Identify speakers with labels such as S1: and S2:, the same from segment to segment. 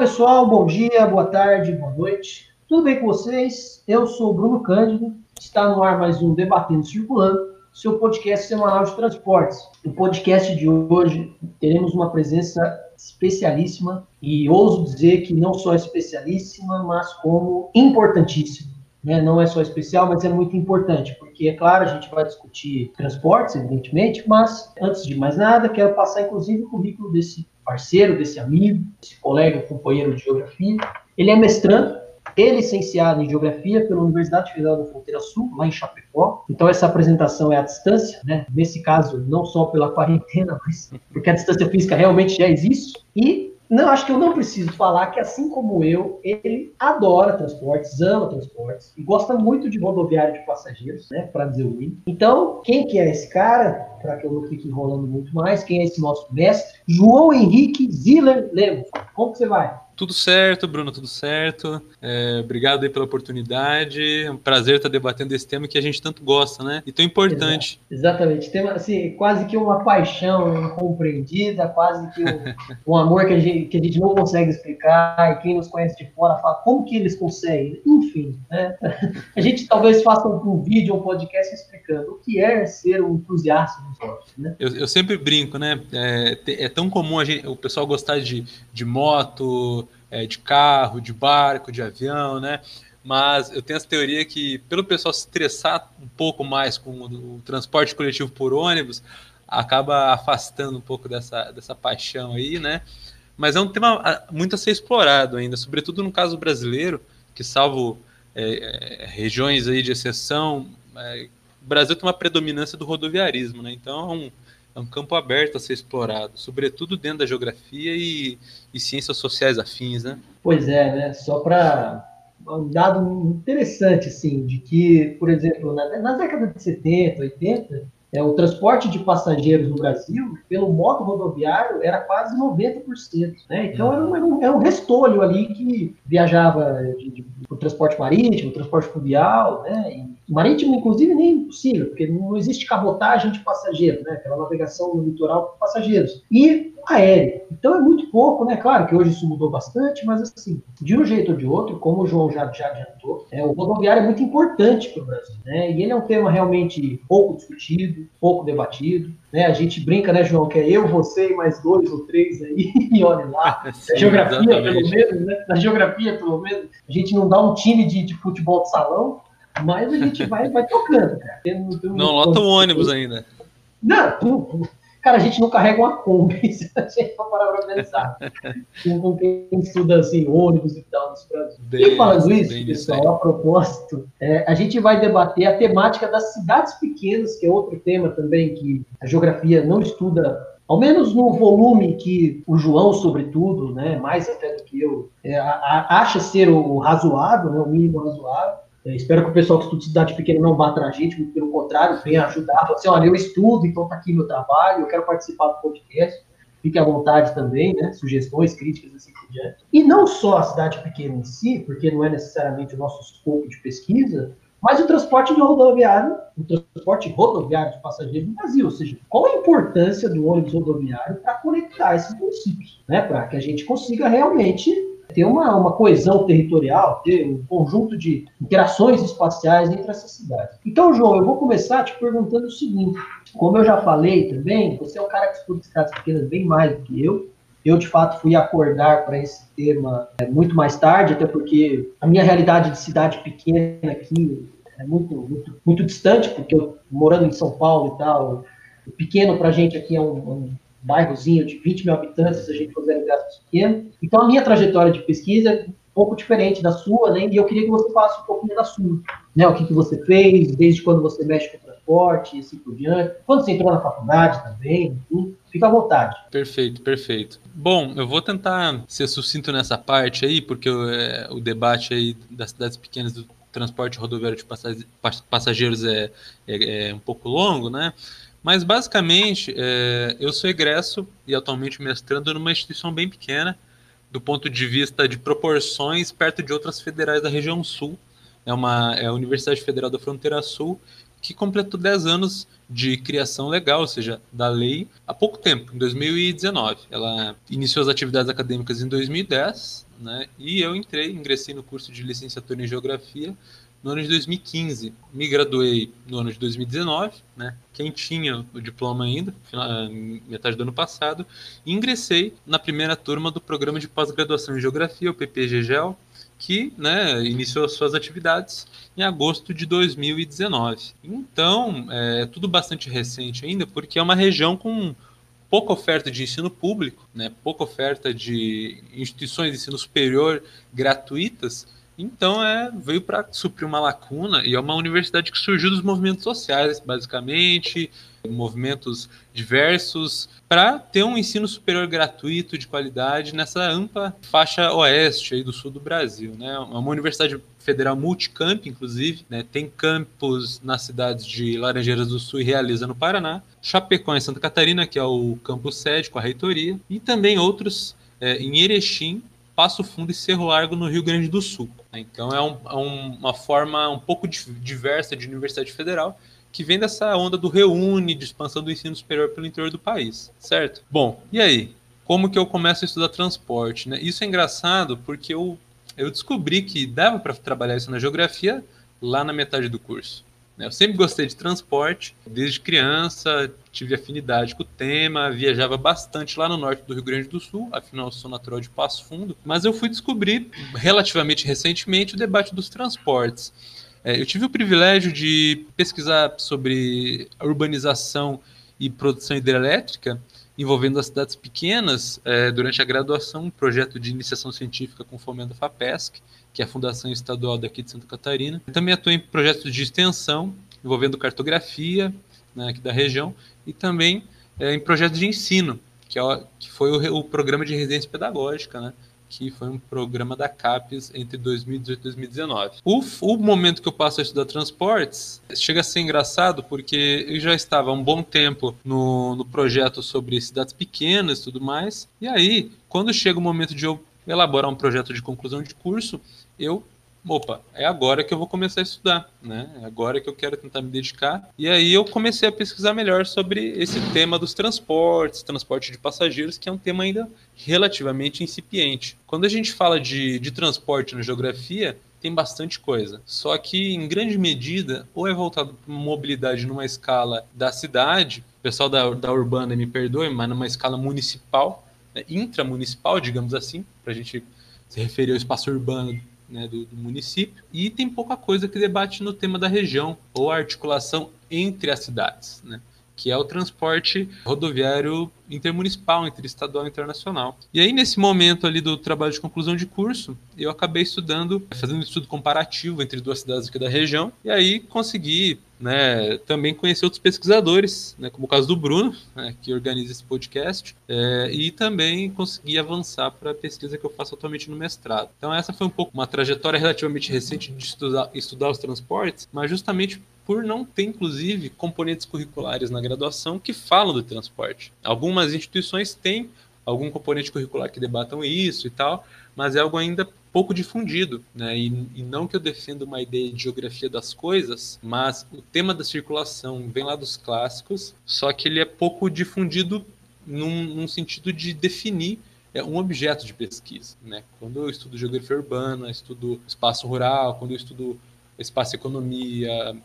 S1: Pessoal. Bom dia, boa tarde, boa noite. Tudo bem com vocês? Eu sou o Bruno Cândido. Está no ar mais um Debatendo Circulando, seu podcast semanal de transportes. No podcast de hoje, teremos uma presença especialíssima e ouso dizer que não só especialíssima, mas como importantíssima. Né? Não é só especial, mas é muito importante, porque, é claro, a gente vai discutir transportes, evidentemente, mas, antes de mais nada, quero passar, inclusive, o currículo desse parceiro, desse amigo, desse colega, companheiro de geografia. Ele é mestrando, é licenciado em Geografia pela Universidade Federal da Fronteira Sul, lá em Chapecó. Então, essa apresentação é à distância, né? Nesse caso, não só pela quarentena, mas porque a distância física realmente já existe. E não, acho que eu não preciso falar que, assim como eu, ele adora transportes, ama transportes e gosta muito de rodoviária de passageiros, né? Para dizer o mínimo. Então, quem que é esse cara? Para que eu não fique enrolando muito mais, quem é esse nosso mestre? João Henrique Ziller Lemos. Como que você vai?
S2: Tudo certo, Bruno, tudo certo. É, obrigado aí pela oportunidade. É um prazer estar debatendo esse tema que a gente tanto gosta, né? E tão importante.
S1: exatamente. Tema, assim, quase que uma paixão incompreendida, quase que um, um, amor que a, gente, que a gente não consegue explicar. E quem nos conhece de fora fala como que eles conseguem. Enfim, né? A gente talvez faça um, um vídeo, um podcast explicando o que é ser um entusiasta do esporte, né?
S2: Eu, eu sempre brinco, né? É, é tão comum gente, o pessoal gostar de, de moto, é, de carro, de barco, de avião, né? Mas eu tenho essa teoria que, pelo pessoal se estressar um pouco mais com o, transporte coletivo por ônibus, acaba afastando um pouco dessa, dessa paixão aí, né? Mas é um tema ah, muito a ser explorado ainda, sobretudo no caso brasileiro, que salvo é, é, regiões aí de exceção, é, o Brasil tem uma predominância do rodoviarismo, né? Então é um, um campo aberto a ser explorado, sobretudo dentro da geografia e, e ciências sociais afins, né?
S1: Pois é, né? Só para um dado interessante, assim, de que, por exemplo, na, na década de 70, 80, é, o transporte de passageiros no Brasil, pelo modo rodoviário, era quase 90%. Né? Então, era um, era, um, era um restolho ali que viajava de, de, o transporte marítimo, transporte fluvial, né? E, marítimo, inclusive, nem impossível, porque não existe cabotagem de passageiros, né? aquela navegação no litoral com passageiros. E aéreo. Então é muito pouco, né? Claro que hoje isso mudou bastante, mas assim, de um jeito ou de outro, como o João já, já adiantou, é, o rodoviário é muito importante para o Brasil, né? E ele é um tema realmente pouco discutido, pouco debatido, né? A gente brinca, né, João, que é eu, você e mais dois ou três aí, e olha lá. Sim, geografia, exatamente. pelo menos, né? Na geografia, pelo menos, a gente não dá um time de, de futebol de salão, mas a gente vai, vai tocando, cara.
S2: Não lota o ônibus ainda.
S1: Não, Cara, a gente não carrega uma Kombi, se a gente for parar pra pensar. Com quem estuda assim, ônibus e tal nesse Brasil. Bem, e falando isso, pessoal, a propósito, é, a gente vai debater a temática das cidades pequenas, que é outro tema também que a geografia não estuda ao menos no volume que o João, sobretudo, né, mais até do que eu, é, a, a, acha ser o razoável, né, o mínimo razoável, é, espero que o pessoal que estuda cidade pequena não vá atrás gente, muito pelo contrário, venha ajudar. Fala assim, olha, eu estudo, então está aqui meu trabalho, eu quero participar do podcast. Fique à vontade também, né? Sugestões, críticas, assim por diante. E não só a cidade pequena em si, porque não é necessariamente o nosso escopo de pesquisa, mas o transporte rodoviário, o transporte rodoviário de passageiros no Brasil, ou seja, qual a importância do ônibus rodoviário para conectar esses municípios, né? Para que a gente consiga realmente ter uma, uma coesão territorial, ter um conjunto de interações espaciais entre essas cidades. Então, João, eu vou começar te perguntando o seguinte: como eu já falei também, você é um cara que estuda cidades pequenas bem mais do que eu. Eu, de fato, fui acordar para esse tema é, muito mais tarde, até porque a minha realidade de cidade pequena aqui é muito, muito, muito distante, porque eu morando em São Paulo e tal, pequeno para a gente aqui é um, um bairrozinho de 20 mil habitantes, se a gente for zero gastos pequeno. Então, a minha trajetória de pesquisa é um pouco diferente da sua, né? E eu queria que você falasse um pouquinho da sua. Né? O que, que você fez, desde quando você mexe com transporte e assim por diante. Quando você entrou na faculdade também, enfim. Fica à vontade.
S2: Perfeito, perfeito. Bom, eu vou tentar ser sucinto nessa parte aí, porque o, é, o debate aí das cidades pequenas do transporte rodoviário de passageiros é, é, é um pouco longo, né? Mas basicamente, é, eu sou egresso e atualmente mestrando numa instituição bem pequena, do ponto de vista de proporções, perto de outras federais da região sul. É, uma, é a Universidade Federal da Fronteira Sul, que completou 10 anos de criação legal, ou seja, da lei, há pouco tempo, em 2019. Ela iniciou as atividades acadêmicas em 2010, né? E eu entrei, ingressei no curso de licenciatura em Geografia no ano de 2015. Me graduei no ano de 2019, né? Quem tinha o diploma ainda, metade do ano passado, e ingressei na primeira turma do programa de pós-graduação em Geografia, o PPGGEL, que né, iniciou suas atividades em agosto de 2019. Então, é tudo bastante recente ainda, porque é uma região com pouca oferta de ensino público, né, pouca oferta de instituições de ensino superior gratuitas, então é, veio para suprir uma lacuna e é uma universidade que surgiu dos movimentos sociais, basicamente, movimentos diversos, para ter um ensino superior gratuito de qualidade nessa ampla faixa oeste aí do sul do Brasil. Né? É uma universidade federal multicamp, inclusive, né? tem campos nas cidades de Laranjeiras do Sul e Realiza, no Paraná, Chapecó, em Santa Catarina, que é o campus sede com a reitoria, e também outros é, em Erechim, Passo Fundo e Cerro Largo, no Rio Grande do Sul. Então é, um, é uma forma um pouco diversa de universidade federal que vem dessa onda do reúne, de expansão do ensino superior pelo interior do país, certo? Bom, e aí? Como que eu começo a estudar transporte? Né? Isso é engraçado porque eu, eu descobri que dava para trabalhar isso na geografia lá na metade do curso. Né? Eu sempre gostei de transporte, desde criança, tive afinidade com o tema, viajava bastante lá no norte do Rio Grande do Sul, afinal sou natural de Passo Fundo, mas eu fui descobrir relativamente recentemente o debate dos transportes. É, eu tive o privilégio de pesquisar sobre urbanização e produção hidrelétrica envolvendo as cidades pequenas é, durante a graduação, um projeto de iniciação científica com fomento da FAPESC, que é a Fundação Estadual daqui de Santa Catarina. Eu também atuo em projetos de extensão envolvendo cartografia né, aqui da região e também é, em projetos de ensino, que, é, que foi o, o, programa de residência pedagógica, né, que foi um programa da CAPES entre 2018 e 2019. O, o momento que eu passo a estudar transportes chega a ser engraçado porque eu já estava há um bom tempo no, no projeto sobre cidades pequenas e tudo mais, e aí, quando chega o momento de eu elaborar um projeto de conclusão de curso, eu opa, é agora que eu vou começar a estudar, né? É agora que eu quero tentar me dedicar. E aí eu comecei a pesquisar melhor sobre esse tema dos transportes, transporte de passageiros, que é um tema ainda relativamente incipiente. Quando a gente fala de, de transporte na geografia, tem bastante coisa. Só que, em grande medida, ou é voltado para mobilidade numa escala da cidade, o pessoal da, da urbana me perdoe, mas numa escala municipal, né, intramunicipal, digamos assim, para a gente se referir ao espaço urbano né, do, do, município, e tem pouca coisa que debate no tema da região ou a articulação entre as cidades. Né? Que é o transporte rodoviário intermunicipal, interestadual e internacional. E aí, nesse momento ali do trabalho de conclusão de curso, eu acabei estudando, fazendo um estudo comparativo entre duas cidades aqui da região, e aí consegui né, também conhecer outros pesquisadores, né, como o caso do Bruno, né, que organiza esse podcast, é, e também consegui avançar para a pesquisa que eu faço atualmente no mestrado. Então essa foi um pouco uma trajetória relativamente recente de estudar, estudar os transportes, mas justamente por não ter, inclusive, componentes curriculares na graduação que falam do transporte. Algumas instituições têm algum componente curricular que debatam isso e tal, mas é algo ainda pouco difundido, né? E, e, não que eu defenda uma ideia de geografia das coisas, mas o tema da circulação vem lá dos clássicos, só que ele é pouco difundido num, num sentido de definir é um objeto de pesquisa, né? Quando eu estudo geografia urbana, estudo espaço rural, quando eu estudo espaço economia,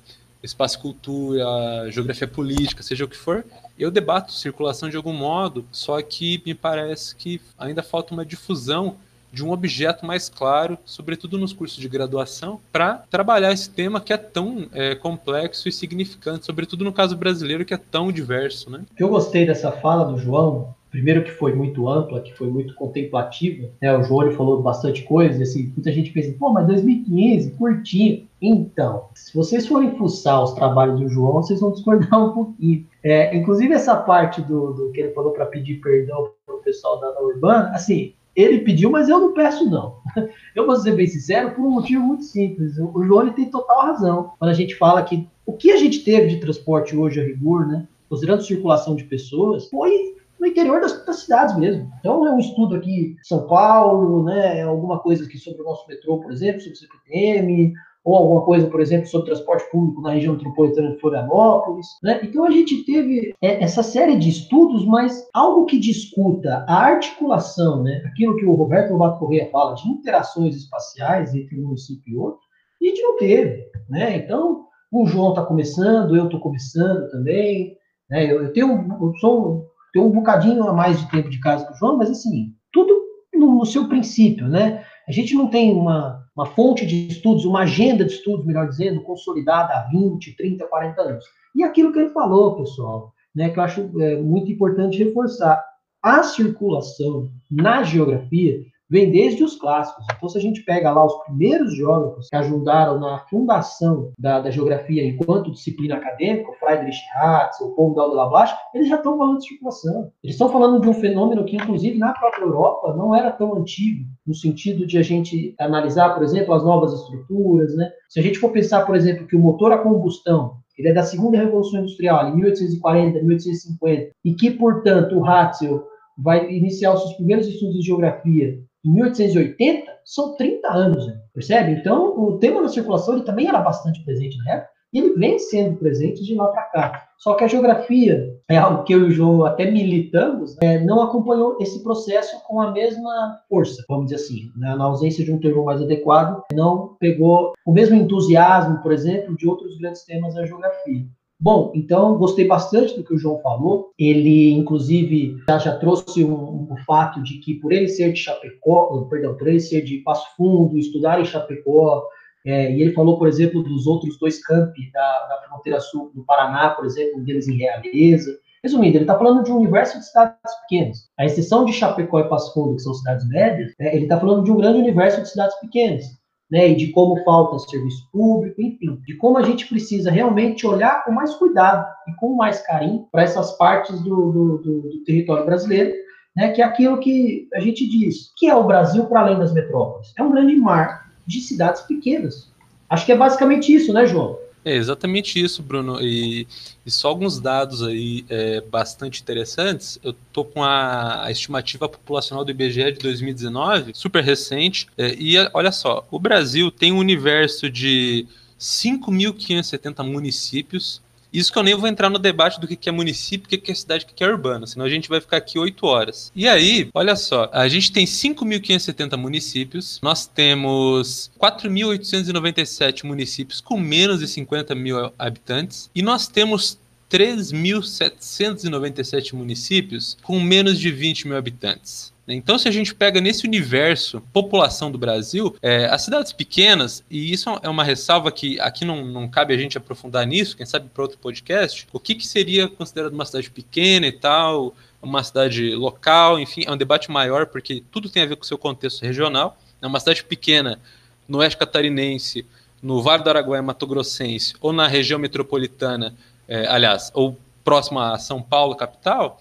S2: espaço cultura, geografia política, seja o que for, eu debato circulação de algum modo, só que me parece que ainda falta uma difusão de um objeto mais claro, sobretudo nos cursos de graduação, para trabalhar esse tema que é tão é, complexo e significante, sobretudo no caso brasileiro que é tão diverso, né?
S1: Eu gostei dessa fala do João primeiro que foi muito ampla, que foi muito contemplativa, né? O João falou bastante coisa, assim, muita gente pensa, pô, mas 2015, curtinho. Então, se vocês forem fuçar os trabalhos do João, vocês vão discordar um pouquinho. É, inclusive essa parte do, do que ele falou para pedir perdão para o pessoal da Urbana, assim, ele pediu, mas eu não peço não. Eu vou ser bem sincero por um motivo muito simples. O João tem total razão quando a gente fala que o que a gente teve de transporte hoje a rigor, né, considerando circulação de pessoas, foi no interior das, das, cidades mesmo. Então é um estudo aqui São Paulo, né, alguma coisa aqui sobre o nosso metrô, por exemplo, sobre o CPTM, ou alguma coisa, por exemplo, sobre transporte público na região metropolitana de Florianópolis. Né? Então a gente teve é, essa série de estudos, mas algo que discuta a articulação, né? aquilo que o Roberto Lobato Correia fala de interações espaciais entre um município e outro, a gente não teve. Né? Então, o João está começando, eu estou começando também. Né? Eu, eu, tenho, eu sou, tenho um bocadinho a mais de tempo de casa que o João, mas assim, tudo no, no seu princípio, né? A gente não tem uma, uma fonte de estudos, uma agenda de estudos, melhor dizendo, consolidada há 20, 30, 40 anos. E aquilo que ele falou, pessoal, né, que eu acho é, muito importante reforçar, a circulação na geografia vem desde os clássicos. Então, se a gente pega lá os primeiros geógrafos que ajudaram na fundação da, da geografia enquanto disciplina acadêmica, o Friedrich Ratz, o Paul Dal de Lavache, eles já estão falando de circulação. Eles estão falando de um fenômeno que, inclusive, na própria Europa não era tão antigo, no sentido de a gente analisar, por exemplo, as novas estruturas, né? Se a gente for pensar, por exemplo, que o motor a combustão ele é da segunda revolução industrial, em 1840, 1850, e que, portanto, o Ratzel vai iniciar os seus primeiros estudos de geografia em 1880, são 30 anos, né? percebe? Então, o tema da circulação ele também era bastante presente na época, e ele vem sendo presente de lá para cá. Só que a geografia, é algo que eu e o João até militamos, né, não acompanhou esse processo com a mesma força, vamos dizer assim. Né? Na ausência de um termo mais adequado, não pegou o mesmo entusiasmo, por exemplo, de outros grandes temas da geografia. Bom, então gostei bastante do que o João falou. Ele, inclusive, já, já trouxe o um, fato de que por ele ser de Chapecó, perdão, por ele ser de Passo Fundo, estudar em Chapecó, é, e ele falou, por exemplo, dos outros dois campi da, da fronteira sul do Paraná, por exemplo, um deles em Realeza. Resumindo, ele está falando de um universo de cidades pequenas. A exceção de Chapecó e Passo Fundo, que são cidades médias, né, ele está falando de um grande universo de cidades pequenas né, e de como falta serviço público, enfim, de como a gente precisa realmente olhar com mais cuidado e com mais carinho para essas partes do, do, do, do, território brasileiro, né, que é aquilo que a gente diz, que é o Brasil para além das metrópoles. É um grande mar de cidades pequenas. Acho que é basicamente isso, né, João?
S2: É exatamente isso, Bruno. E, e só alguns dados aí é, bastante interessantes. Eu tô com a, a, estimativa populacional do IBGE de 2019, super recente. É, e olha só, o Brasil tem um universo de 5.570 municípios isso que eu nem vou entrar no debate do que é município, o que é cidade, o que é urbano, senão a gente vai ficar aqui oito horas. E aí, olha só, a gente tem 5.570 municípios, nós temos 4.897 municípios com menos de 50 mil habitantes, e nós temos 3.797 municípios com menos de 20 mil habitantes. Então, se a gente pega nesse universo, população do Brasil, é, as cidades pequenas, e isso é uma ressalva que aqui não, não cabe a gente aprofundar nisso, quem sabe para outro podcast, o que, que seria considerado uma cidade pequena e tal, uma cidade local, enfim, é um debate maior, porque tudo tem a ver com o seu contexto regional. É uma cidade pequena, no oeste catarinense, no Vale do Araguaia, Mato Grossense, ou na região metropolitana, é, aliás, ou próxima a São Paulo, capital,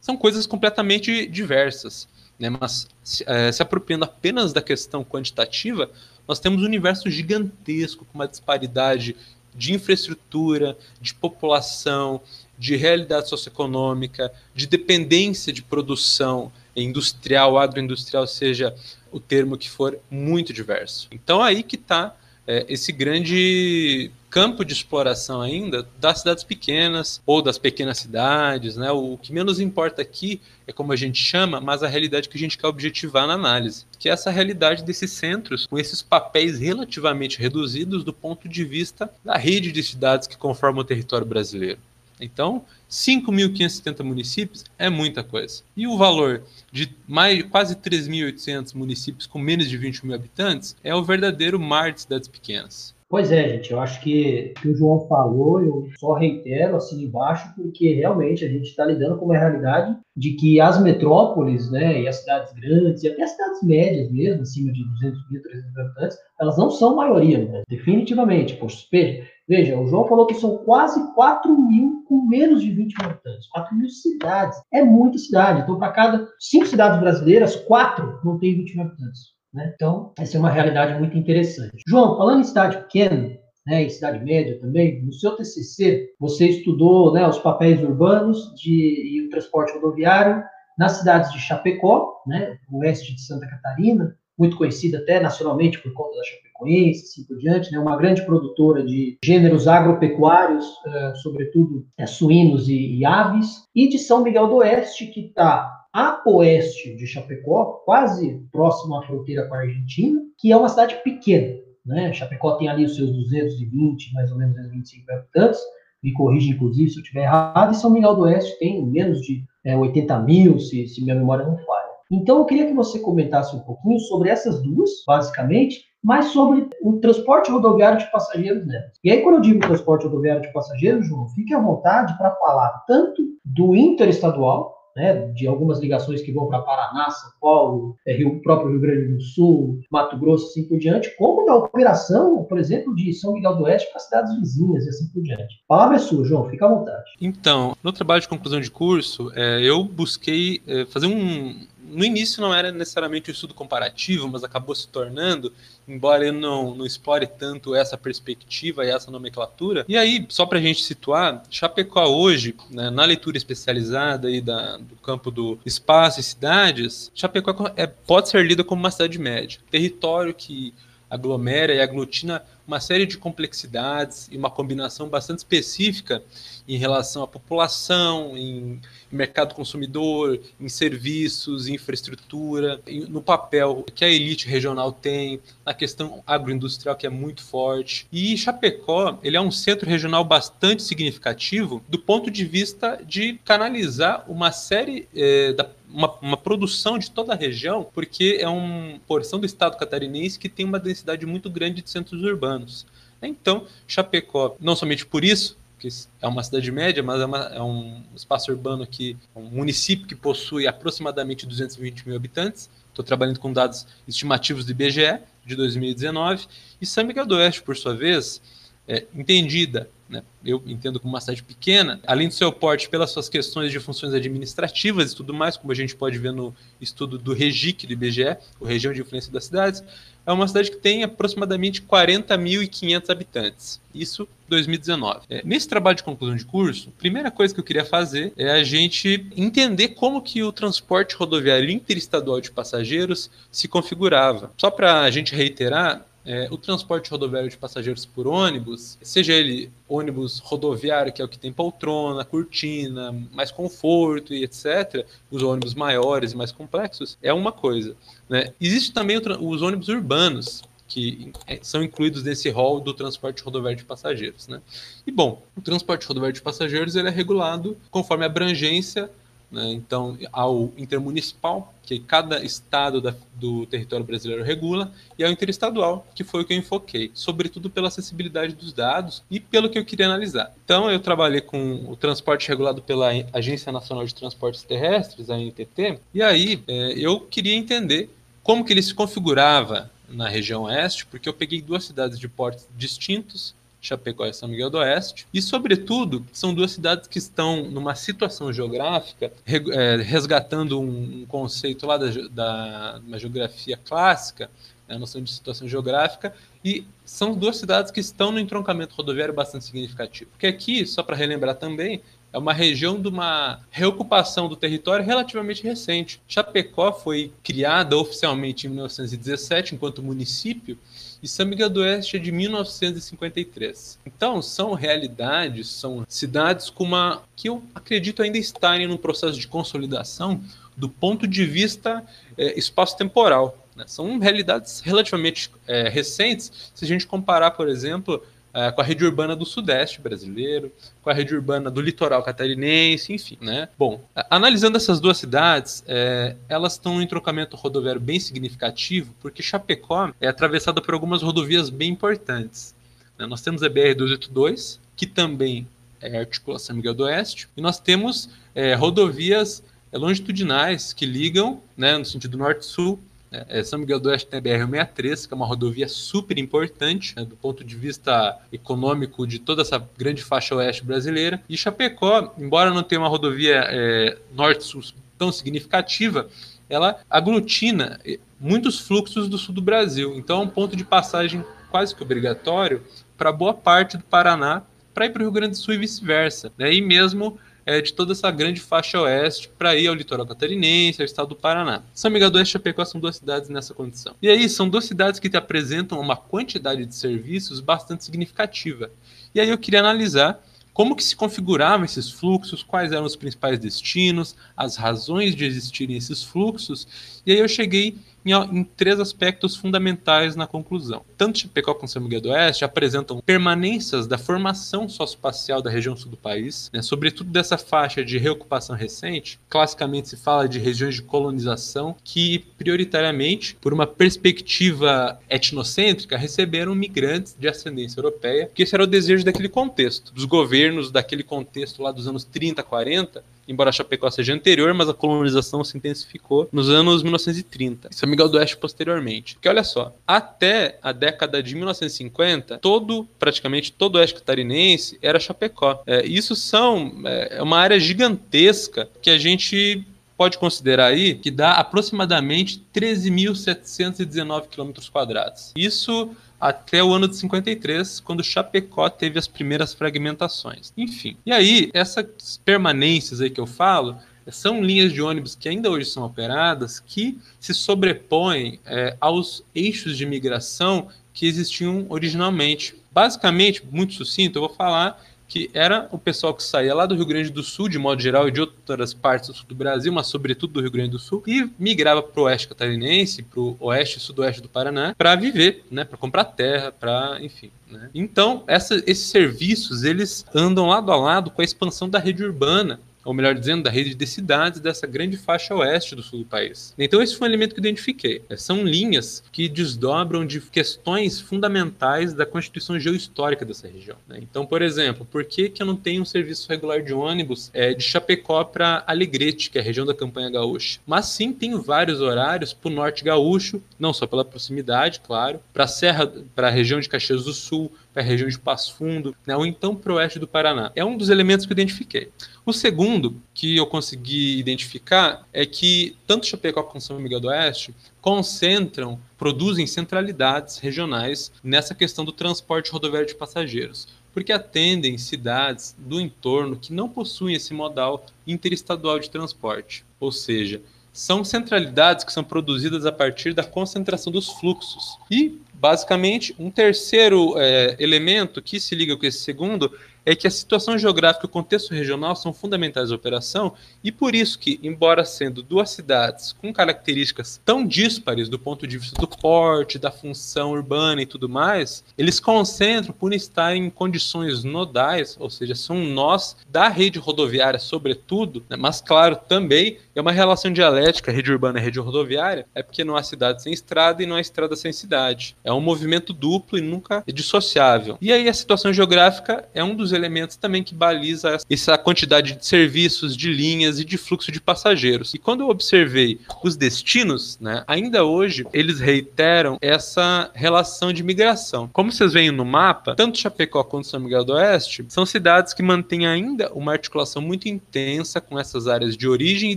S2: são coisas completamente diversas. Né? Mas se, é, se apropriando apenas da questão quantitativa, nós temos um universo gigantesco com uma disparidade de infraestrutura, de população, de realidade socioeconômica, de dependência de produção industrial, agroindustrial, seja o termo que for, muito diverso. Então aí que está é, esse grande campo de exploração ainda das cidades pequenas ou das pequenas cidades, né? O que menos importa aqui é como a gente chama, mas a realidade que a gente quer objetivar na análise, que é essa realidade desses centros com esses papéis relativamente reduzidos do ponto de vista da rede de cidades que conformam o território brasileiro. Então, 5.570 municípios é muita coisa. E o valor de mais quase 3.800 municípios com menos de 20 mil habitantes é o verdadeiro mar de cidades pequenas.
S1: Pois é, gente, eu acho que o que o João falou, eu só reitero assim embaixo, porque realmente a gente está lidando com uma realidade de que as metrópoles, né, e as cidades grandes, e até as cidades médias mesmo, acima de 200 mil, 300 mil habitantes, elas não são maioria, né? definitivamente. Poxa, veja, veja, o João falou que são quase 4 mil com menos de 20 mil habitantes, 4 mil cidades. É muita cidade. Então, para cada cinco cidades brasileiras, quatro não tem 20 mil habitantes. Né? Então, essa é uma realidade muito interessante. João, falando em cidade pequena, né, em cidade média também, no seu TCC, você estudou né, os papéis urbanos de, e o transporte rodoviário nas cidades de Chapecó, né, oeste de Santa Catarina, muito conhecida até nacionalmente por conta da Chapecoense, assim por diante, né? uma grande produtora de gêneros agropecuários, uh, sobretudo uh, suínos e, e, aves, e de São Miguel do Oeste, que está a oeste de Chapecó, quase próximo à fronteira com a Argentina, que é uma cidade pequena. Né? Chapecó tem ali os seus 220, mais ou menos 225 habitantes, me corrija, inclusive, se eu estiver errado, e São Miguel do Oeste tem menos de é, 80 mil, se, se minha memória não falha. Então, eu queria que você comentasse um pouquinho sobre essas duas, basicamente, mas sobre o transporte rodoviário de passageiros nelas. E aí, quando eu digo transporte rodoviário de passageiros, João, fique à vontade para falar tanto do interestadual, né, de algumas ligações que vão para Paraná, São Paulo, é, Rio, próprio Rio Grande do Sul, Mato Grosso, assim por diante, como da operação, por exemplo, de São Miguel do Oeste para cidades vizinhas e assim por diante. A palavra é sua, João, fica à vontade.
S2: Então, no trabalho de conclusão de curso, é, eu busquei é, fazer um, no início não era necessariamente um estudo comparativo, mas acabou se tornando, embora eu não, não explore tanto essa perspectiva e essa nomenclatura. E aí, só para a gente situar, Chapecó hoje, né, na leitura especializada aí da, do campo do espaço e cidades, Chapecó é, pode ser lida como uma cidade média, território que aglomera e aglutina uma série de complexidades e uma combinação bastante específica em relação à população, em mercado consumidor, em serviços, em infraestrutura, no papel que a elite regional tem, na questão agroindustrial que é muito forte. E Chapecó, ele é um centro regional bastante significativo do ponto de vista de canalizar uma série é, da uma, uma, produção de toda a região, porque é uma porção do estado catarinense que tem uma densidade muito grande de centros urbanos. Então, Chapecó, não somente por isso, que é uma cidade média, mas é, uma, é um espaço urbano que um município que possui aproximadamente 220 mil habitantes. Estou trabalhando com dados estimativos do IBGE de 2019. E Miguel do Oeste, por sua vez, é, entendida, né, eu entendo como uma cidade pequena, além do seu porte pelas suas questões de funções administrativas e tudo mais, como a gente pode ver no estudo do REGIC do IBGE, o Região de Influência das Cidades, é uma cidade que tem aproximadamente 40.500 habitantes. Isso 2019. É, nesse trabalho de conclusão de curso, a primeira coisa que eu queria fazer é a gente entender como que o transporte rodoviário interestadual de passageiros se configurava. Só para a gente reiterar, é, o transporte rodoviário de passageiros por ônibus, seja ele ônibus rodoviário, que é o que tem poltrona, cortina, mais conforto e etc., os ônibus maiores e mais complexos, é uma coisa. Né? Existe também os ônibus urbanos, que é, são incluídos nesse rol do transporte rodoviário de passageiros. Né? E, bom, o transporte rodoviário de passageiros ele é regulado conforme a abrangência né? Então, ao intermunicipal, que cada estado da, do território brasileiro regula, e ao interestadual, que foi o que eu enfoquei, sobretudo pela acessibilidade dos dados e pelo que eu queria analisar. Então, eu trabalhei com o transporte regulado pela Agência Nacional de Transportes Terrestres, a ANTT, e aí é, eu queria entender como que ele se configurava na região oeste, porque eu peguei duas cidades de portos distintos, Chapecó e São Miguel do Oeste. E, sobretudo, são duas cidades que estão numa situação geográfica, é, resgatando um conceito lá da, da uma geografia clássica, a noção de situação geográfica, e são duas cidades que estão no entroncamento rodoviário bastante significativo. Porque aqui, só para relembrar também, é uma região de uma reocupação do território relativamente recente. Chapecó foi criada oficialmente em 1917 enquanto município e Miguel do Oeste é de 1953. Então, são realidades, são cidades com uma que eu acredito ainda estarem num processo de consolidação do ponto de vista é, espaço-temporal. Né? São realidades relativamente é, recentes, se a gente comparar, por exemplo, é, com a rede urbana do Sudeste brasileiro, com a rede urbana do litoral catarinense, enfim, né? Bom, analisando essas duas cidades, é, elas estão em trocamento rodoviário bem significativo, porque Chapecó é atravessada por algumas rodovias bem importantes. Né? Nós temos a BR-282, que também é articulação Miguel do Oeste, e nós temos é, rodovias longitudinais que ligam, né, no sentido norte-sul, é, é, São Miguel do Oeste tem a BR-163, que é uma rodovia super importante né, do ponto de vista econômico de toda essa grande faixa oeste brasileira. E Chapecó, embora não tenha uma rodovia é, norte-sul tão significativa, ela aglutina é, muitos fluxos do sul do Brasil. Então é um ponto de passagem quase que obrigatório para boa parte do Paraná para ir para o Rio Grande do Sul e vice-versa. Né? E mesmo é, de toda essa grande faixa oeste para ir ao litoral catarinense, ao estado do Paraná. São Miguel do Oeste e Chapecó são duas cidades nessa condição. E aí, são duas cidades que te apresentam uma quantidade de serviços bastante significativa. E aí eu queria analisar como que se configuravam esses fluxos, quais eram os principais destinos, as razões de existirem esses fluxos, e aí eu cheguei em, em, três aspectos fundamentais na conclusão. Tanto Chapecó como São Miguel do Oeste apresentam permanências da formação socioespacial da região sul do país, né, sobretudo dessa faixa de reocupação recente. Classicamente se fala de regiões de colonização que, prioritariamente, por uma perspectiva etnocêntrica, receberam migrantes de ascendência europeia, que esse era o desejo daquele contexto, dos governos daquele contexto lá dos anos 30, 40, embora Chapecó seja anterior, mas a colonização se intensificou nos anos 1930. São Miguel do Oeste posteriormente. Porque olha só, até a década de 1950, todo, praticamente todo o oeste catarinense era Chapecó. É, isso são é, é uma área gigantesca que a gente pode considerar aí que dá aproximadamente 13.719 quilômetros quadrados. Isso até o ano de 53, quando Chapecó teve as primeiras fragmentações. Enfim, e aí essas permanências aí que eu falo são linhas de ônibus que ainda hoje são operadas que se sobrepõem é, aos eixos de migração que existiam originalmente. Basicamente, muito sucinto, eu vou falar que era o pessoal que saía lá do Rio Grande do Sul, de modo geral, e de outras partes do sul do Brasil, mas sobretudo do Rio Grande do Sul, e migrava para o oeste catarinense, para o oeste e sudoeste do Paraná, para viver, né, para comprar terra, para, enfim. Né? Então, essa, esses serviços, eles andam lado a lado com a expansão da rede urbana, ou melhor dizendo, da rede de cidades dessa grande faixa oeste do sul do país. Então, esse foi um elemento que identifiquei. É, são linhas que desdobram de questões fundamentais da constituição geohistórica dessa região. Né? Então, por exemplo, por que, que eu não tenho um serviço regular de ônibus é, de Chapecó para Alegrete, que é a região da campanha gaúcha? Mas sim, tenho vários horários para o norte gaúcho, não só pela proximidade, claro, para a Serra, para a região de Caxias do Sul, para a região de Passo Fundo, né, ou então para o oeste do Paraná. É um dos elementos que eu identifiquei. O segundo que eu consegui identificar é que tanto Chapecó como São Miguel do Oeste concentram, produzem centralidades regionais nessa questão do transporte rodoviário de passageiros, porque atendem cidades do entorno que não possuem esse modal interestadual de transporte, ou seja, são centralidades que são produzidas a partir da concentração dos fluxos. E, basicamente, um terceiro é, elemento que se liga com esse segundo é que a situação geográfica e o contexto regional são fundamentais à operação e por isso que, embora sendo duas cidades com características tão díspares do ponto de vista do porte, da função urbana e tudo mais, eles concentram por estar em condições nodais, ou seja, são nós da rede rodoviária sobretudo, né, mas claro, também é uma relação dialética, rede urbana e rede rodoviária, é porque não há cidade sem estrada e não há estrada sem cidade. É um movimento duplo e nunca é dissociável. E aí a situação geográfica é um dos elementos também que baliza essa quantidade de serviços, de linhas e de fluxo de passageiros. E quando eu observei os destinos, né, ainda hoje eles reiteram essa relação de migração. Como vocês veem no mapa, tanto Chapecó quanto São Miguel do Oeste são cidades que mantêm ainda uma articulação muito intensa com essas áreas de origem e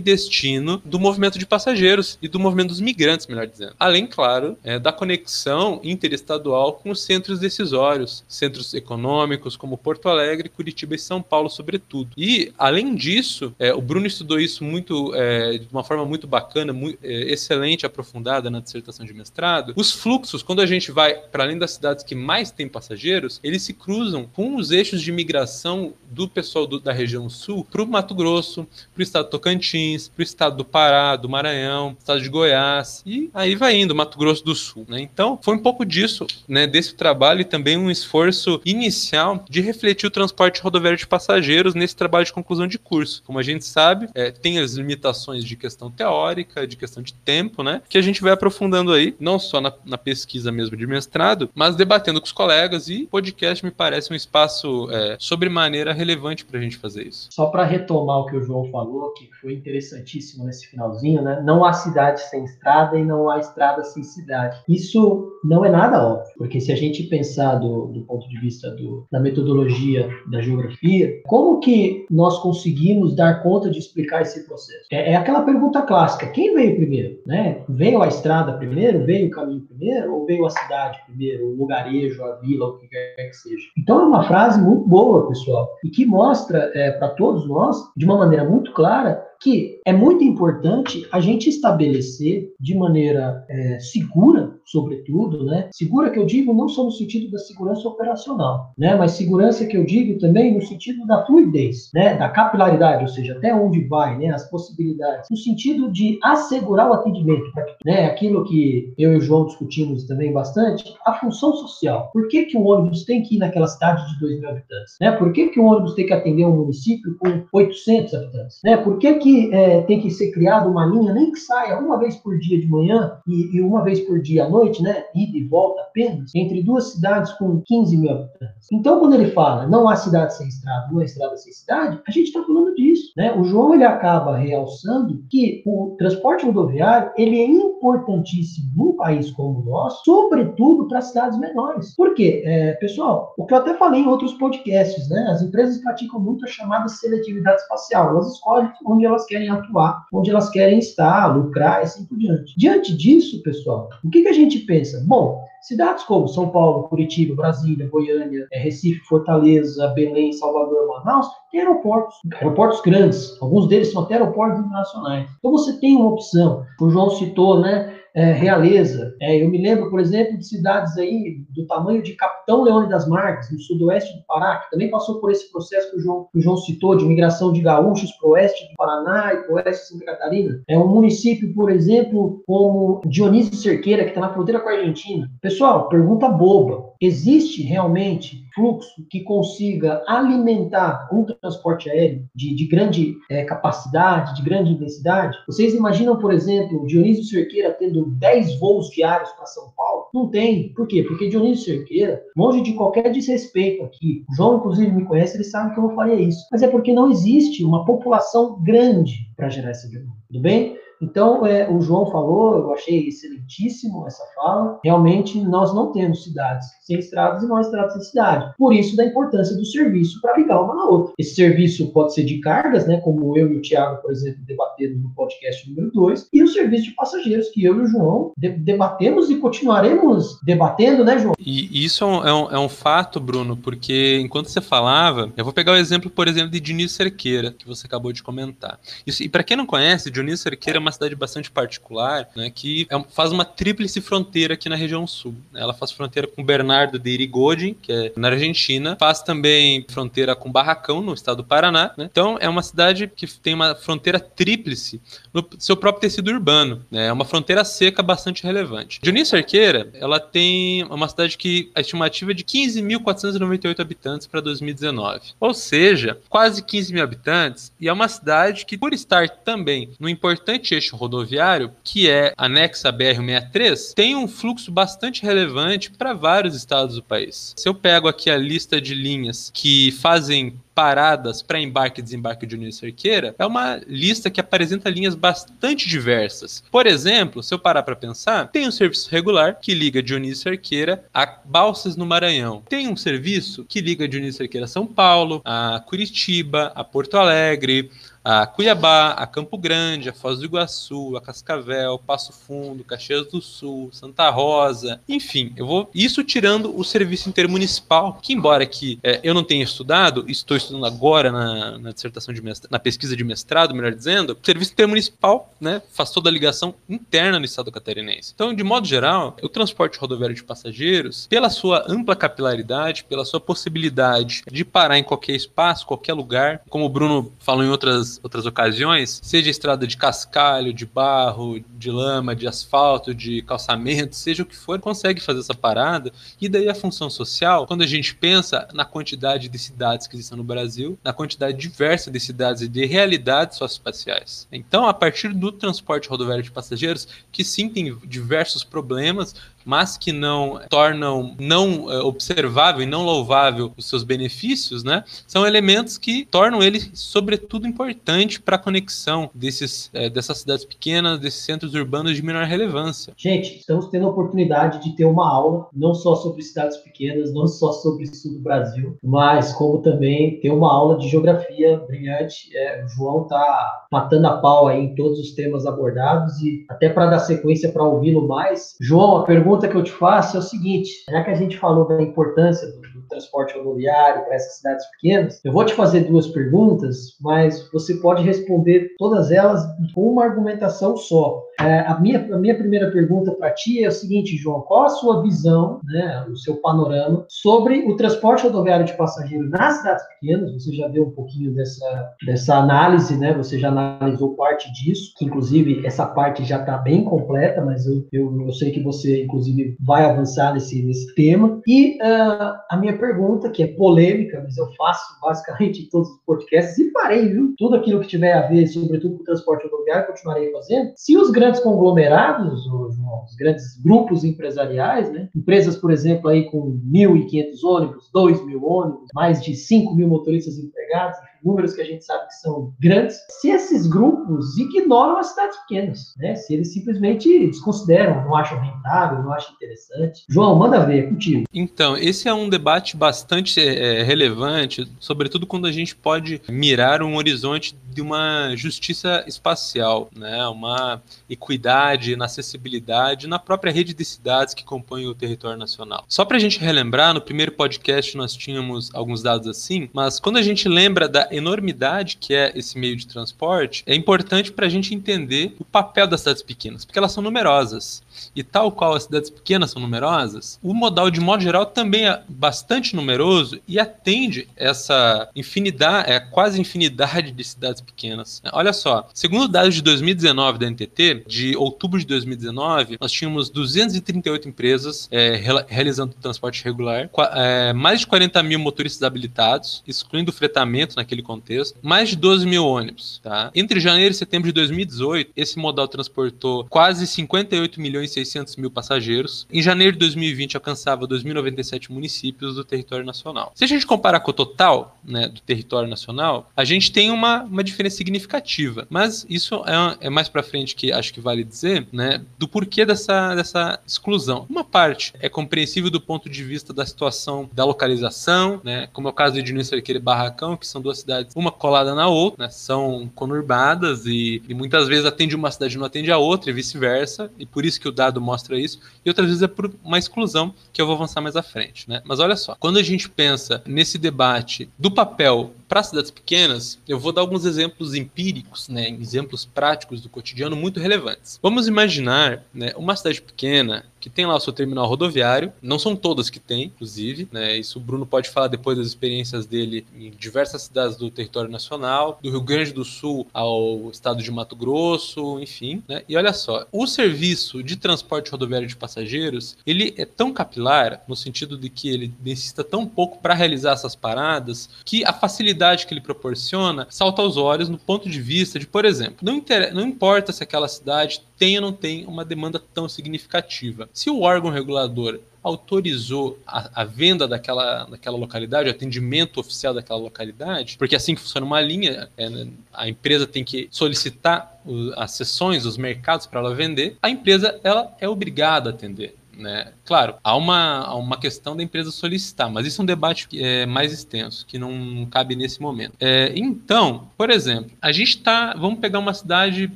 S2: destino do movimento de passageiros e do movimento dos migrantes, melhor dizendo. Além, claro, é, da conexão interestadual com os centros decisórios, centros econômicos como Porto Alegre Alegre, Curitiba e São Paulo, sobretudo. E, além disso, é, o Bruno estudou isso muito é, de uma forma muito bacana, muito, é, excelente, aprofundada na dissertação de mestrado. Os fluxos, quando a gente vai para além das cidades que mais têm passageiros, eles se cruzam com os eixos de migração do pessoal do, da região sul para o Mato Grosso, para o estado do Tocantins, para o estado do Pará, do Maranhão, estado de Goiás, e aí vai indo, Mato Grosso do Sul. Né? Então, foi um pouco disso, né, desse trabalho e também um esforço inicial de refletir o transporte rodoviário de passageiros nesse trabalho de conclusão de curso. Como a gente sabe, é, tem as limitações de questão teórica, de questão de tempo, né? Que a gente vai aprofundando aí, não só na, na pesquisa mesmo de mestrado, mas debatendo com os colegas e podcast me parece um espaço é, sobremaneira relevante para a gente fazer isso.
S1: Só para retomar o que o João falou, que foi interessantíssimo nesse finalzinho, né? Não há cidade sem estrada e não há estrada sem cidade. Isso não é nada óbvio, porque se a gente pensar do, do ponto de vista do, da metodologia da, geografia, como que nós conseguimos dar conta de explicar esse processo? É, é, aquela pergunta clássica: quem veio primeiro? Né? Veio a estrada primeiro? Veio o caminho primeiro? Ou veio a cidade primeiro? O lugarejo, a vila, o que quer que seja? Então é uma frase muito boa, pessoal, e que mostra é, para todos nós, de uma maneira muito clara, que é muito importante a gente estabelecer de maneira é, segura, sobretudo, né? Segura que eu digo não só no sentido da segurança operacional, né? Mas segurança que eu digo também no sentido da fluidez, né? Da capilaridade, ou seja, até onde vai, né? As possibilidades, no sentido de assegurar o atendimento, né? Aquilo que eu e o João discutimos também bastante, a função social. Por que que o ônibus tem que ir naquela cidade de 2 mil habitantes, né? Por que que o ônibus tem que atender um município com 800 habitantes, né? Por que que que é, tem que ser criada uma linha, nem que saia uma vez por dia de manhã e, e, uma vez por dia à noite, né, ida e volta apenas, entre duas cidades com 15 mil habitantes. Então, quando ele fala não há cidade sem estrada, não há estrada sem cidade, a gente está falando disso. Né? O João ele acaba realçando que o transporte rodoviário ele é importantíssimo num país como o nosso, sobretudo para cidades menores. Por quê? É, pessoal, o que eu até falei em outros podcasts, né? as empresas praticam muito a chamada seletividade espacial. Elas escolhem onde elas elas querem atuar, onde elas querem estar, lucrar e assim por diante. Diante disso, pessoal, o que, que a gente pensa? Bom, cidades como São Paulo, Curitiba, Brasília, Goiânia, é, Recife, Fortaleza, Belém, Salvador, Manaus, têm aeroportos, aeroportos grandes, alguns deles são até aeroportos internacionais. Então você tem uma opção, o João citou, né? É, realeza. É, eu me lembro, por exemplo, de cidades aí do tamanho de Capitão Leone das Marques, no sudoeste do Pará, que também passou por esse processo que o João, que o João citou, de migração de gaúchos para o oeste do Paraná e para o oeste de Santa Catarina. É um município, por exemplo, como Dionísio Cerqueira, que está na fronteira com a Argentina. Pessoal, pergunta boba. Existe realmente fluxo que consiga alimentar um transporte aéreo de, de grande é, capacidade, de grande intensidade? Vocês imaginam, por exemplo, Dionísio Cerqueira tendo 10 voos diários para São Paulo? Não tem. Por quê? Porque Dionísio Cerqueira, longe de qualquer desrespeito aqui, o João, inclusive, me conhece, ele sabe que eu não faria isso. Mas é porque não existe uma população grande para gerar esse demanda. Tudo bem? Então, é, o João falou, eu achei excelentíssimo essa fala. Realmente, nós não temos cidades sem estradas e não estradas sem cidade. Por isso, da importância do serviço para ligar uma na outra. Esse serviço pode ser de cargas, né, como eu e o Tiago, por exemplo, debatemos no podcast número 2, e o serviço de passageiros, que eu e o João de debatemos e continuaremos debatendo, né, João?
S2: E isso é um, é um, é um fato, Bruno, porque enquanto você falava, eu vou pegar o exemplo, por exemplo, de Dionísio Cerqueira, que você acabou de comentar. Isso, e para quem não conhece, Dionísio Cerqueira é uma cidade bastante particular, né, que é, faz uma tríplice fronteira aqui na região sul. Ela faz fronteira com Bernardo de Irigoyen, que é na Argentina, faz também fronteira com Barracão, no estado do Paraná. Né? Então, é uma cidade que tem uma fronteira tríplice no seu próprio tecido urbano. Né? É uma fronteira seca bastante relevante. Dionísio Arqueira, ela tem uma cidade que a estimativa é de 15.498 habitantes para 2019. Ou seja, quase 15 mil habitantes, e é uma cidade que, por estar também no importante eixo rodoviário, que é anexa à BR-63, tem um fluxo bastante relevante para vários estados do país. Se eu pego aqui a lista de linhas que fazem paradas para embarque e desembarque de União Cerqueira, é uma lista que apresenta linhas bastante diversas. Por exemplo, se eu parar para pensar, tem um serviço regular que liga Dionísio Cerqueira a Balsas no Maranhão. Tem um serviço que liga Dionísio Cerqueira a São Paulo, a Curitiba, a Porto Alegre, a Cuiabá, a Campo Grande, a Foz do Iguaçu, a Cascavel, Passo Fundo, Caxias do Sul, Santa Rosa, enfim, eu vou isso tirando o serviço intermunicipal, que embora que é, eu não tenha estudado, estou estudando agora na, na dissertação de mestrado, na pesquisa de mestrado, melhor dizendo, o serviço intermunicipal, né, faz toda a ligação interna no estado catarinense. Então, de modo geral, o transporte rodoviário de passageiros, pela sua ampla capilaridade, pela sua possibilidade de parar em qualquer espaço, qualquer lugar, como o Bruno falou em outras outras, ocasiões, seja estrada de cascalho, de barro, de lama, de asfalto, de calçamento, seja o que for, consegue fazer essa parada. E daí a função social, quando a gente pensa na quantidade de cidades que existem no Brasil, na quantidade diversa de cidades e de realidades socioespaciais. Então, a partir do transporte rodoviário de passageiros, que sim tem diversos problemas, mas que não tornam não é, observável e não louvável os seus benefícios, né? São elementos que tornam ele, sobretudo, importante para a conexão desses, é, dessas cidades pequenas, desses centros urbanos de menor relevância.
S1: Gente, estamos tendo a oportunidade de ter uma aula, não só sobre cidades pequenas, não só sobre o sul do Brasil, mas como também ter uma aula de geografia brilhante. É, o João está matando a pau aí em todos os temas abordados e até para dar sequência para ouvi-lo mais. João, a pergunta que eu te faço é o seguinte: já que a gente falou da importância do, do transporte rodoviário para essas cidades pequenas, eu vou te fazer duas perguntas, mas você pode responder todas elas com uma argumentação só. É, a, minha, a minha primeira pergunta para ti é o seguinte, João: qual a sua visão, né, o seu panorama sobre o transporte rodoviário de passageiro nas cidades pequenas? Você já deu um pouquinho dessa, dessa análise, né? Você já analisou parte disso, que inclusive essa parte já está bem completa, mas eu, eu, eu, sei que você, inclusive, vai avançar nesse, nesse tema. E uh, a minha pergunta, que é polêmica, mas eu faço basicamente em todos os podcasts, e parei, viu? Tudo aquilo que tiver a ver, sobretudo com o transporte rodoviário, continuarei fazendo. Se os grandes grandes conglomerados, os grandes grupos empresariais, né? empresas, por exemplo, aí com 1.500 ônibus, 2.000 ônibus, mais de 5 mil motoristas empregados, números que a gente sabe que são grandes, se esses grupos ignoram as cidades pequenas, né? Se eles simplesmente desconsideram, não acham rentável, não acham interessante. João, manda ver, é contigo.
S2: Então, esse é um debate bastante é, relevante, sobretudo quando a gente pode mirar um horizonte de uma justiça espacial, né? Uma equidade na acessibilidade na própria rede de cidades que compõem o território nacional. Só para a gente relembrar, no primeiro podcast nós tínhamos alguns dados assim, mas quando a gente lembra da enormidade que é esse meio de transporte, é importante para a gente entender o papel das cidades pequenas, porque elas são numerosas. E tal qual as cidades pequenas são numerosas, o modal de modo geral também é bastante numeroso e atende essa infinidade, é quase infinidade de cidades pequenas. Olha só, segundo dados de 2019 da NTT, de outubro de 2019, nós tínhamos 238 empresas é, realizando transporte regular, é, mais de 40 mil motoristas habilitados, excluindo o fretamento naquele contexto, mais de 12 mil ônibus. Tá? Entre janeiro e setembro de 2018, esse modal transportou quase 58 milhões e 600 mil passageiros. Em janeiro de 2020, alcançava 2.097 municípios do território nacional. Se a gente comparar com o total né, do território nacional, a gente tem uma, uma diferença significativa. Mas isso é, é mais para frente que acho que vale dizer, né, do porquê dessa, dessa exclusão. Uma parte é compreensível do ponto de vista da situação da localização, né, como é o caso de Diniz Cerqueira e Barracão, que são duas cidades, uma colada na outra, né, são conurbadas e, e muitas vezes atende uma cidade e não atende a outra e vice-versa, e por isso que o dado mostra isso, e outras vezes é por uma exclusão, que eu vou avançar mais à frente. Né? Mas olha só, quando a gente pensa nesse debate do papel para cidades pequenas, eu vou dar alguns exemplos empíricos, né, exemplos práticos do cotidiano muito relevantes. Vamos imaginar né, uma cidade pequena que tem lá o seu terminal rodoviário, não são todas que tem, inclusive, né, isso o Bruno pode falar depois das experiências dele em diversas cidades do território nacional, do Rio Grande do Sul ao estado de Mato Grosso, enfim, né, e olha só, o serviço de transporte rodoviário de passageiros, ele é tão capilar, no sentido de que ele necessita tão pouco para realizar essas paradas, que a facilidade que ele proporciona salta aos olhos no ponto de vista de, por exemplo, não, inter... não importa se aquela cidade tem ou não tem uma demanda tão significativa. Se o órgão regulador autorizou a, a, venda daquela, daquela localidade, o atendimento oficial daquela localidade, porque é assim que funciona uma linha, é, né, a empresa tem que solicitar as sessões, os mercados para ela vender, a empresa ela é obrigada a atender. Né? Claro, há uma, há uma questão da empresa solicitar, mas isso é um debate é, mais extenso, que não cabe nesse momento. É, então, por exemplo, a gente está. Vamos pegar uma cidade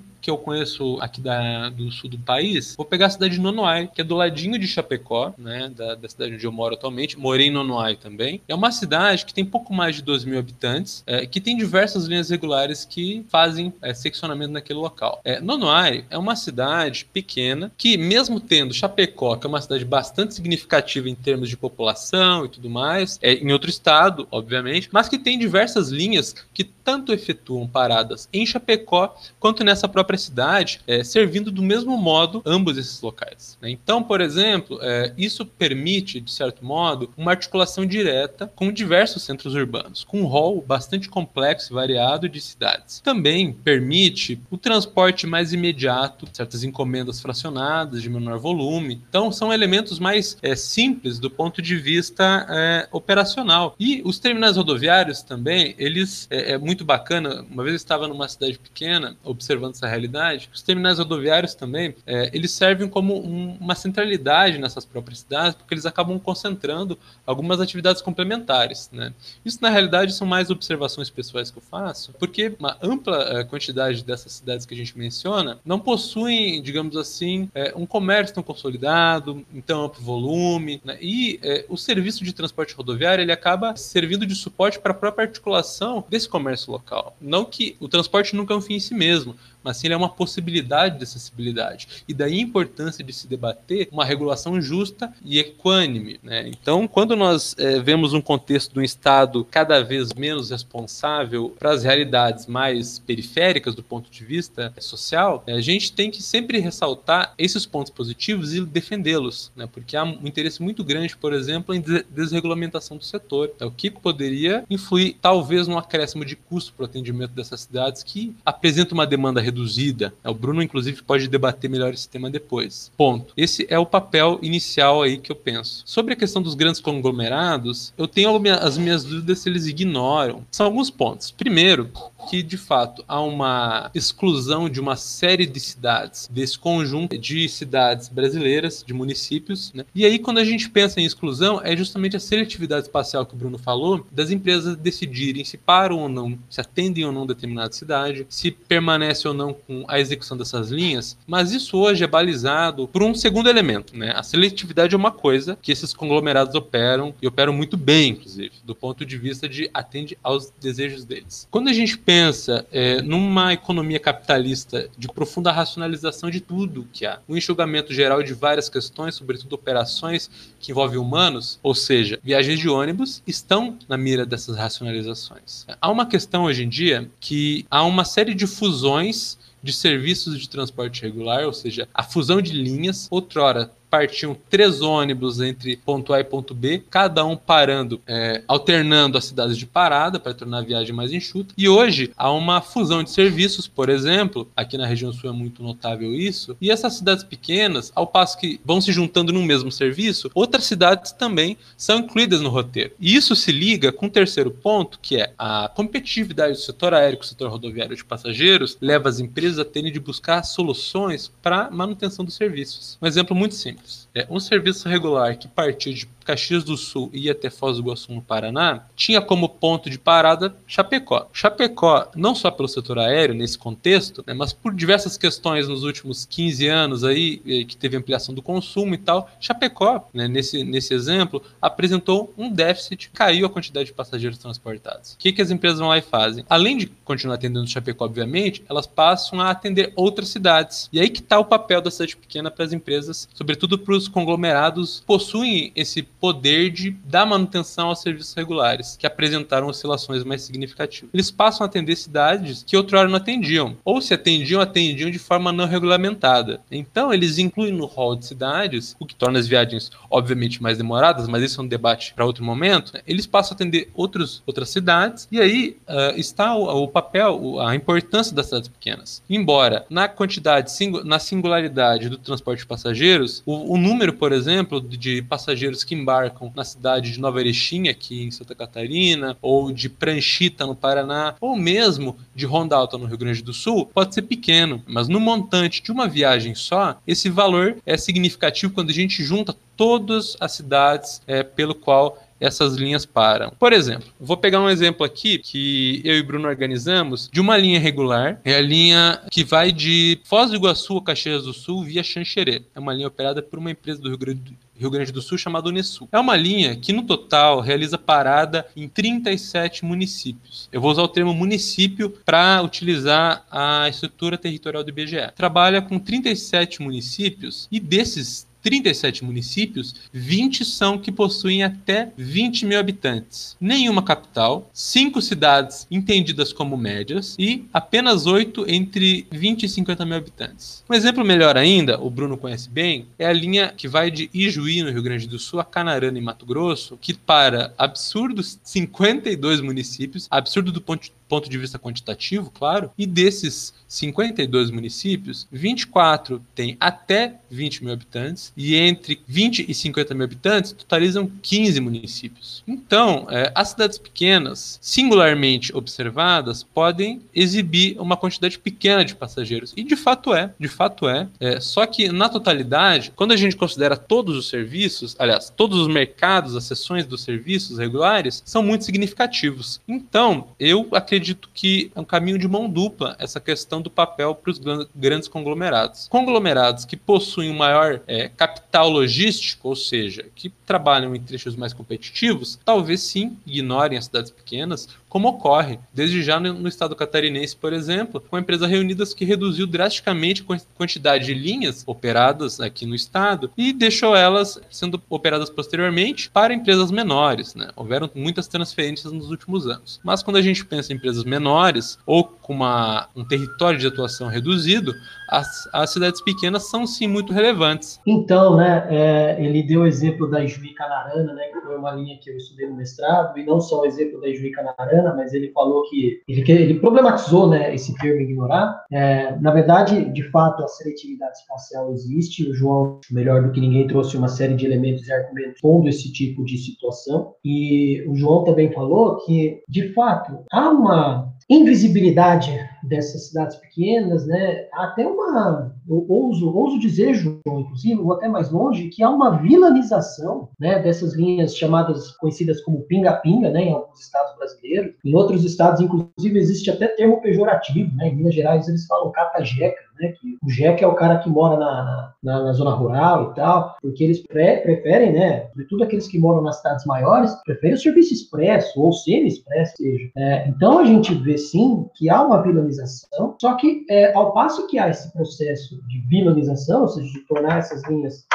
S2: que eu conheço aqui da, do sul do país, vou pegar a cidade de Nonoai, que é do ladinho de Chapecó, né, da, da cidade onde eu moro atualmente. Morei em Nonoai também. É uma cidade que tem pouco mais de 12 mil habitantes, é, que tem diversas linhas regulares que fazem é, seccionamento naquele local. É, Nonoai é uma cidade pequena que, mesmo tendo Chapecó, que é uma cidade bastante significativa em termos de população e tudo mais, é em outro estado, obviamente, mas que tem diversas linhas que tanto efetuam paradas em Chapecó quanto nessa própria própria cidade, é, servindo do mesmo modo ambos esses locais. Né? Então, por exemplo, é, isso permite, de certo modo, uma articulação direta com diversos centros urbanos, com um rol bastante complexo e variado de cidades. Também permite o transporte mais imediato, certas encomendas fracionadas de menor volume. Então, são elementos mais é, simples do ponto de vista é, operacional. E os terminais rodoviários também, eles é, é muito bacana. Uma vez eu estava numa cidade pequena observando essa realidade. Os terminais rodoviários também, é, eles servem como um, uma centralidade nessas próprias cidades, porque eles acabam concentrando algumas atividades complementares. Né? Isso, na realidade, são mais observações pessoais que eu faço, porque uma ampla é, quantidade dessas cidades que a gente menciona não possuem, digamos assim, é, um comércio tão consolidado, em tão amplo volume, né? e é, o serviço de transporte rodoviário ele acaba servindo de suporte para a própria articulação desse comércio local. Não que o transporte nunca é um fim em si mesmo, mas sim ele é uma possibilidade de acessibilidade. E daí a importância de se debater uma regulação justa e equânime. Né? Então, quando nós é, vemos um contexto de um Estado cada vez menos responsável para as realidades mais periféricas do ponto de vista social, a gente tem que sempre ressaltar esses pontos positivos e defendê-los, né? porque há um interesse muito grande, por exemplo, em desregulamentação do setor. É o que poderia influir, talvez, no acréscimo de custo para o atendimento dessas cidades que apresentam uma demanda reduzida. O Bruno, inclusive, pode debater melhor esse tema depois. Ponto. Esse é o papel inicial aí que eu penso. Sobre a questão dos grandes conglomerados, eu tenho as minhas dúvidas se eles ignoram. São alguns pontos. Primeiro, que de fato há uma exclusão de uma série de cidades, desse conjunto de cidades brasileiras, de municípios. Né? E aí, quando a gente pensa em exclusão, é justamente a seletividade espacial que o Bruno falou, das empresas decidirem se param ou não, se atendem ou não determinada cidade, se permanece ou não com a execução dessas linhas. Mas isso hoje é balizado por um segundo elemento. Né? A seletividade é uma coisa que esses conglomerados operam, e operam muito bem, inclusive, do ponto de vista de atende aos desejos deles. Quando a gente pensa é, numa economia capitalista de profunda racionalização de tudo que há, um enxugamento geral de várias questões, sobretudo operações que envolvem humanos, ou seja, viagens de ônibus, estão na mira dessas racionalizações. Há uma questão hoje em dia que há uma série de fusões de serviços de transporte regular, ou seja, a fusão de linhas, outrora partiam três ônibus entre ponto A e ponto B, cada um parando, é, alternando as cidades de parada para tornar a viagem mais enxuta. E hoje há uma fusão de serviços, por exemplo, aqui na região sul é muito notável isso, e essas cidades pequenas, ao passo que vão se juntando no mesmo serviço, outras cidades também são incluídas no roteiro. E isso se liga com o terceiro ponto, que é a competitividade do setor aéreo com o setor rodoviário de passageiros, leva as empresas a terem de buscar soluções para manutenção dos serviços. Um exemplo muito simples. É, um serviço regular que partia de Caxias do Sul e ia até Foz do Iguaçu, no Paraná, tinha como ponto de parada Chapecó. Chapecó, não só pelo setor aéreo nesse contexto, né, mas por diversas questões nos últimos 15 anos aí, que teve ampliação do consumo e tal, Chapecó, né, nesse, nesse exemplo, apresentou um déficit, caiu a quantidade de passageiros transportados. O que, que as empresas vão lá e fazem? Além de continuar atendendo Chapecó, obviamente, elas passam a atender outras cidades. E aí que está o papel da cidade pequena para as empresas, sobretudo para os conglomerados, possuem esse poder de dar manutenção aos serviços regulares, que apresentaram oscilações mais significativas. Eles passam a atender cidades que outrora não atendiam, ou se atendiam, atendiam de forma não regulamentada. Então, eles incluem no rol de cidades, o que torna as viagens, obviamente, mais demoradas, mas isso é um debate para outro momento. Eles passam a atender outros, outras cidades, e aí uh, está o, o, papel, a importância das cidades pequenas. Embora na quantidade, na singularidade do transporte de passageiros, o, o número, por exemplo, de passageiros que embarcam na cidade de Nova Erechim, aqui em Santa Catarina, ou de Pranchita, no Paraná, ou mesmo de Ronda Alta, no Rio Grande do Sul, pode ser pequeno, mas no montante de uma viagem só, esse valor é significativo quando a gente junta todas as cidades é, pelo qual essas linhas param. Por exemplo, vou pegar um exemplo aqui que eu e Bruno organizamos de uma linha regular. É a linha que vai de Foz do Iguaçu a Caxias do Sul via Xanxerê. É uma linha operada por uma empresa do Rio Grande Rio Grande do Sul chamada Unesul. É uma linha que, no total, realiza parada em 37 municípios. Eu vou usar o termo município para utilizar a estrutura territorial do IBGE. Trabalha com 37 municípios e desses 37 municípios, 20 são que possuem até 20 mil habitantes. Nenhuma capital, 5 cidades entendidas como médias e apenas 8 entre 20 e 50 mil habitantes. Um exemplo melhor ainda, o Bruno conhece bem, é a linha que vai de Ijuí, no Rio Grande do Sul, a Canarana, em Mato Grosso, que para absurdos 52 municípios, absurdo do ponto ponto de vista quantitativo, claro, e desses 52 municípios, 24 têm até 20 mil habitantes, e entre 20 e 50 mil habitantes totalizam 15 municípios. Então, é, as cidades pequenas, singularmente observadas, podem exibir uma quantidade pequena de passageiros, e de fato é, de fato é, é só que na totalidade, quando a gente considera todos os serviços, aliás, todos os mercados, as seções dos serviços regulares, são muito significativos. Então, eu acredito acredito que é um caminho de mão dupla essa questão do papel para os grandes conglomerados. Conglomerados que possuem um maior é, capital logístico, ou seja, que trabalham em trechos mais competitivos, talvez sim ignorem as cidades pequenas, como ocorre desde já no, estado catarinense, por exemplo, com a empresa Reunidas que reduziu drasticamente a quantidade de linhas operadas aqui no estado e deixou elas sendo operadas posteriormente para empresas menores. Né? Houveram muitas transferências nos últimos anos. Mas quando a gente pensa em empresas menores ou com uma, um território de atuação reduzido, as, as cidades pequenas são sim muito relevantes.
S1: Então, né, é, ele deu o exemplo da Ijuí Canarana, né, que foi uma linha que eu estudei no mestrado, e não só o exemplo da Ijuí Canarana, mas ele falou que ele, ele problematizou, né, esse termo ignorar. É, na verdade, de fato, a seletividade espacial existe. O João, melhor do que ninguém, trouxe uma série de elementos e argumentos pondo esse tipo de situação. E o João também falou que, de fato, há uma invisibilidade dessas cidades pequenas, né? Até uma, ouso, ouso dizer, João, inclusive, ou até mais longe, que há uma vilanização, né? Dessas linhas chamadas, conhecidas como pinga-pinga, né? Em alguns estados brasileiros. Em outros estados, inclusive, existe até termo pejorativo, né? Em Minas Gerais eles falam cata-jeca, né? Que o jeca é o cara que mora na, na, na zona rural e tal, porque eles pre preferem, né? Sobretudo aqueles que moram nas cidades maiores, preferem o serviço expresso ou semi-expresso, seja. É, então a gente vê sim que há uma vilanização, só que é, ao passo que há esse processo de vilanização, ou seja, de tornar essas linhas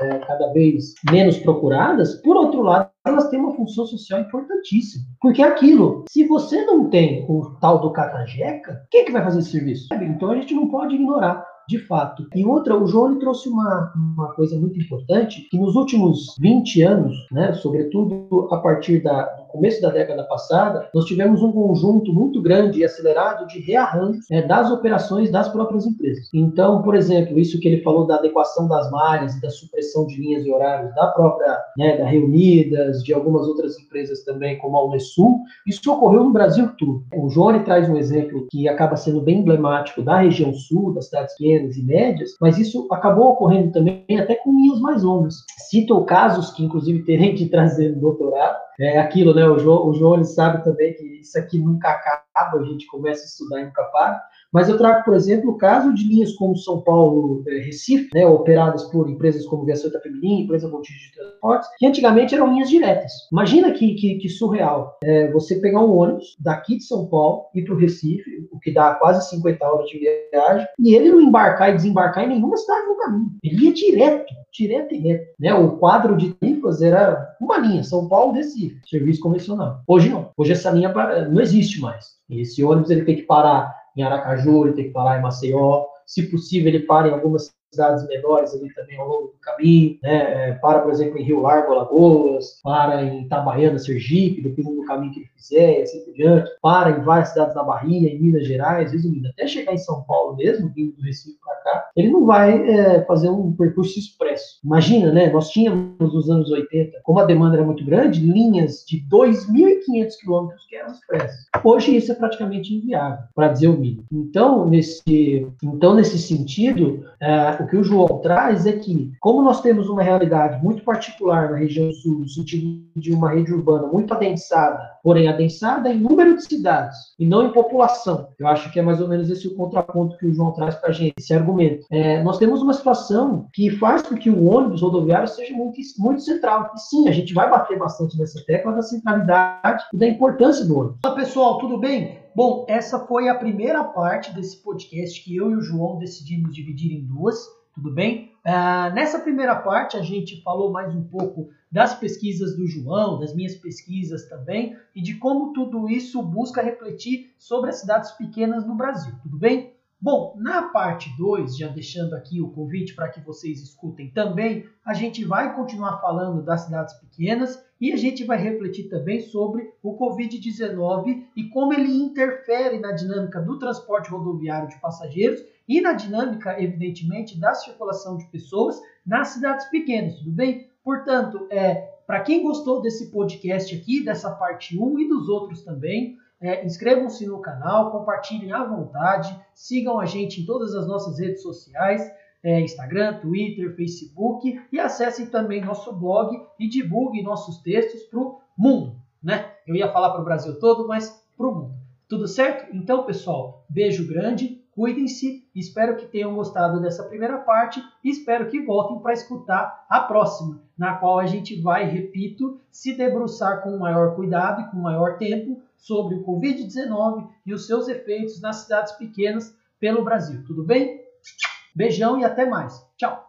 S1: é, cada vez menos procuradas, por outro lado, elas têm uma função social importantíssima. Porque é aquilo, se você não tem o tal do catajeca, quem é que vai fazer esse serviço? Então a gente não pode ignorar de fato. E outra, o João trouxe uma, uma coisa muito importante, que nos últimos 20 anos, né, sobretudo a partir da, começo da década passada, nós tivemos um conjunto muito grande e acelerado de rearranjo né, das operações das próprias empresas. Então, por exemplo, isso que ele falou da adequação das malhas da supressão de linhas e horários da própria, né, da Reunidas, de algumas outras empresas também, como a Unesul, isso ocorreu no Brasil todo. O João traz um exemplo que acaba sendo bem emblemático da região sul, das cidades pequenas, e médias, mas isso acabou ocorrendo também até com linhas mais longas. Cito casos que, inclusive, terei que trazer no doutorado. É aquilo, né? O João, o João ele sabe também que isso aqui nunca acaba, a gente começa a estudar e nunca para. Mas eu trago, por exemplo, o caso de linhas como São Paulo-Recife, é, né, operadas por empresas como Via Santa Feminina, empresa Montijo de Transportes, que antigamente eram linhas diretas. Imagina que, que, que surreal. É, você pegar um ônibus daqui de São Paulo e para o Recife, o que dá quase 50 horas de viagem, e ele não embarcar e desembarcar em nenhuma cidade no caminho. Ele ia direto, direto e reto. Né? O quadro de tarifas era uma linha, São Paulo-Recife, serviço convencional. Hoje não. Hoje essa linha não existe mais. Esse ônibus ele tem que parar em Aracaju, ele tem que parar em Maceió. Se possível, ele para em algumas cidades menores ali também ao longo do caminho, né? É, para, por exemplo, em Rio Largo, Alagoas, para em Itabaiana, Sergipe, dependendo do caminho que ele fizer, e assim por diante, para em várias cidades da Bahia, em Minas Gerais, resumindo, até chegar em São Paulo mesmo, vindo do Recife para cá, ele não vai é, fazer um percurso expresso. Imagina, né? Nós tínhamos nos anos 80, como a demanda era muito grande, linhas de 2.500 quilômetros que eram expressas. Hoje isso é praticamente inviável, para dizer o mínimo. Então, nesse, então, nesse sentido, é, o que o João traz é que, como nós temos uma realidade muito particular na região sul, no sentido de uma rede urbana muito adensada, porém adensada em número de cidades e não em população, eu acho que é mais ou menos esse o contraponto que o João traz para a gente, esse argumento. É, nós temos uma situação que faz com que o ônibus rodoviário seja muito, muito central. E sim, a gente vai bater bastante nessa tecla da centralidade e da importância do ônibus. Olá, pessoal, tudo bem? Bom, essa foi a primeira parte desse podcast que eu e o João decidimos dividir em duas. tudo bem? Uh, nessa primeira parte, a gente falou mais um pouco das pesquisas do João, das minhas pesquisas também, e de como tudo isso busca refletir sobre as cidades pequenas no Brasil, tudo bem? Bom, na parte 2, já deixando aqui o convite para que vocês escutem também, a gente vai continuar falando das cidades pequenas e a gente vai refletir também sobre o Covid-19 e como ele interfere na dinâmica do transporte rodoviário de passageiros e na dinâmica, evidentemente, da circulação de pessoas nas cidades pequenas, tudo bem? Portanto, é, para quem gostou desse podcast aqui, dessa parte 1 e dos outros também, é, Inscrevam-se no canal, compartilhem à vontade, sigam a gente em todas as nossas redes sociais, é, Instagram, Twitter, Facebook e acessem também nosso blog e divulguem nossos textos para o mundo. Né? Eu ia falar para o Brasil todo, mas para o mundo. Tudo certo? Então, pessoal, beijo grande, cuidem-se, espero que tenham gostado dessa primeira parte e espero que voltem para escutar a próxima, na qual a gente vai, repito, se debruçar com maior cuidado e com maior tempo sobre o Covid-19 e os seus efeitos nas cidades pequenas pelo Brasil. Tudo bem? Beijão e até mais. Tchau!